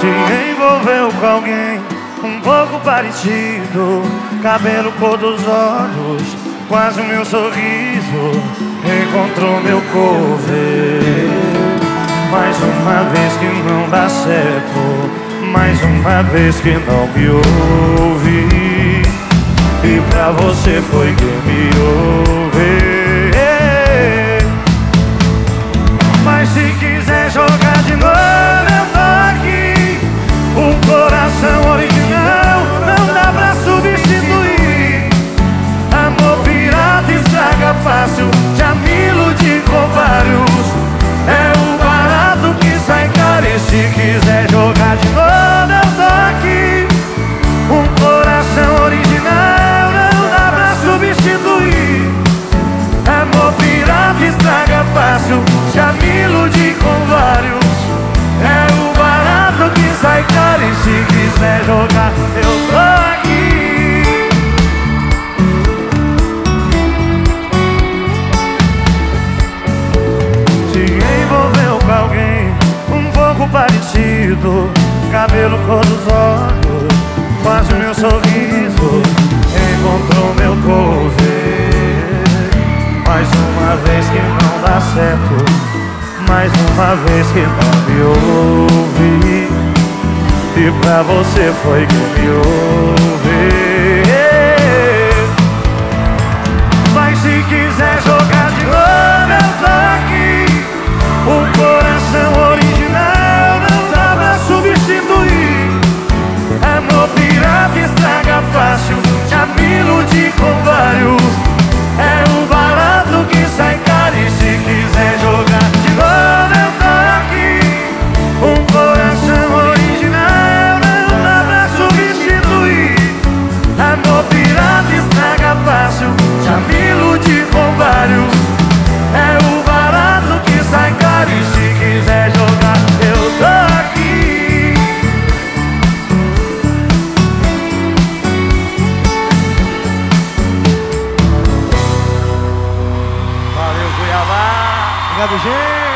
Se envolveu com alguém um pouco parecido. Cabelo cor dos olhos, quase o meu sorriso. Encontrou meu cover. Mais uma vez que não dá certo Mais uma vez que não me ouve. E pra você foi que me ouve parecido Cabelo cor dos olhos Quase o meu sorriso Encontrou meu cover. Mais uma vez que não dá certo Mais uma vez que não me ouve E pra você foi que me ouve Obrigado, gente.